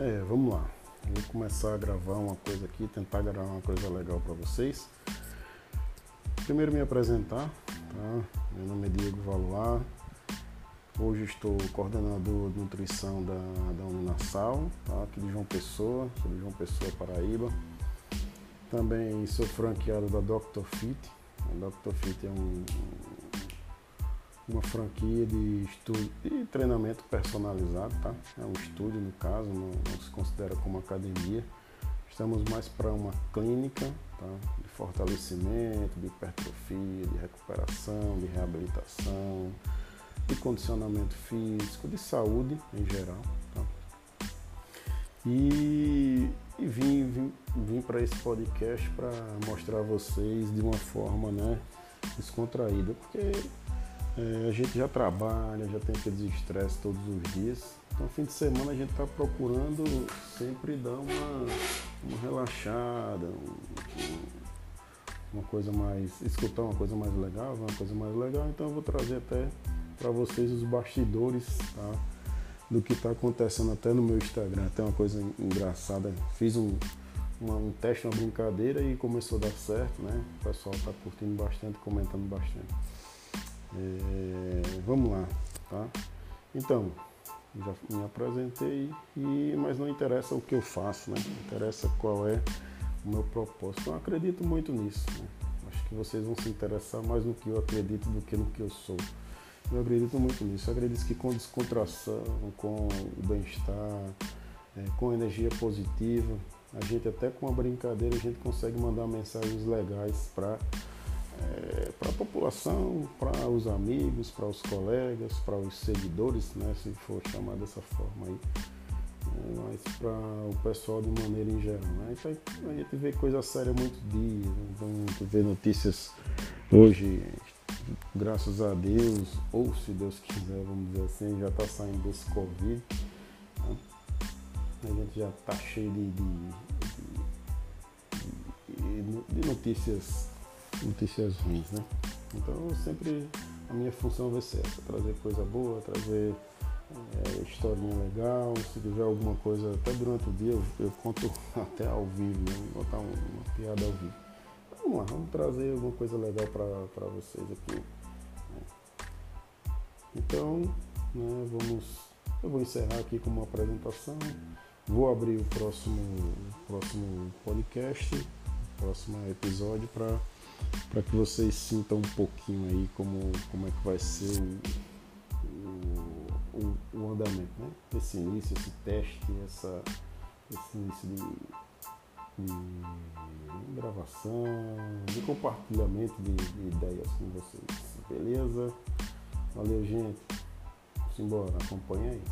É, vamos lá. Vou começar a gravar uma coisa aqui, tentar gravar uma coisa legal para vocês. Primeiro me apresentar, tá? Meu nome é Diego Valuar. Hoje estou coordenador de nutrição da, da Uninasal, tá? aqui de João Pessoa, sou de João Pessoa, Paraíba. Também sou franqueado da Dr. Fit. A Dr. Fit é um, uma franquia de estudo e treinamento personalizado, tá? É um estúdio no caso, não, não se considera como academia. Estamos mais para uma clínica, tá? De fortalecimento, de hipertrofia, de recuperação, de reabilitação, de condicionamento físico, de saúde em geral, tá? E, e vim, vim, vim para esse podcast para mostrar a vocês de uma forma, né, descontraída, porque é, a gente já trabalha, já tem aqueles estresse todos os dias. Então, fim de semana a gente está procurando sempre dar uma, uma relaxada, um, uma coisa mais. escutar uma coisa mais legal, uma coisa mais legal. Então, eu vou trazer até para vocês os bastidores tá? do que está acontecendo até no meu Instagram. Até uma coisa engraçada. Fiz um, uma, um teste, uma brincadeira e começou a dar certo, né? O pessoal está curtindo bastante, comentando bastante. É, vamos lá, tá? Então, já me apresentei, e, mas não interessa o que eu faço, né? Interessa qual é o meu propósito. Eu acredito muito nisso. Né? Acho que vocês vão se interessar mais no que eu acredito do que no que eu sou. Eu acredito muito nisso. Eu acredito que com descontração, com o bem-estar, é, com energia positiva, a gente até com a brincadeira a gente consegue mandar mensagens legais para é, para a população, para os amigos, para os colegas, para os seguidores, né, se for chamar dessa forma aí, é, mas para o pessoal de maneira em geral. Né? Então, a gente vê coisa séria muito dia, né? então, a gente vê notícias hoje, graças a Deus, ou se Deus quiser, vamos dizer assim, já está saindo desse Covid. Né? A gente já está cheio de, de, de, de notícias notícias ruins, né? Então sempre a minha função vai ser essa, trazer coisa boa, trazer é, historinha legal, se tiver alguma coisa, até durante o dia eu, eu conto até ao vivo, né? Botar uma, piada ao vivo. Então, vamos lá, vamos trazer alguma coisa legal para vocês aqui. Né? Então, né, vamos. Eu vou encerrar aqui com uma apresentação. Vou abrir o próximo, próximo podcast, próximo episódio para para que vocês sintam um pouquinho aí como, como é que vai ser o, o, o andamento, né? Esse início, esse teste, essa, esse início de, de gravação, de compartilhamento de, de, ideias com vocês. Beleza? Valeu, gente. Vamos embora, acompanha aí.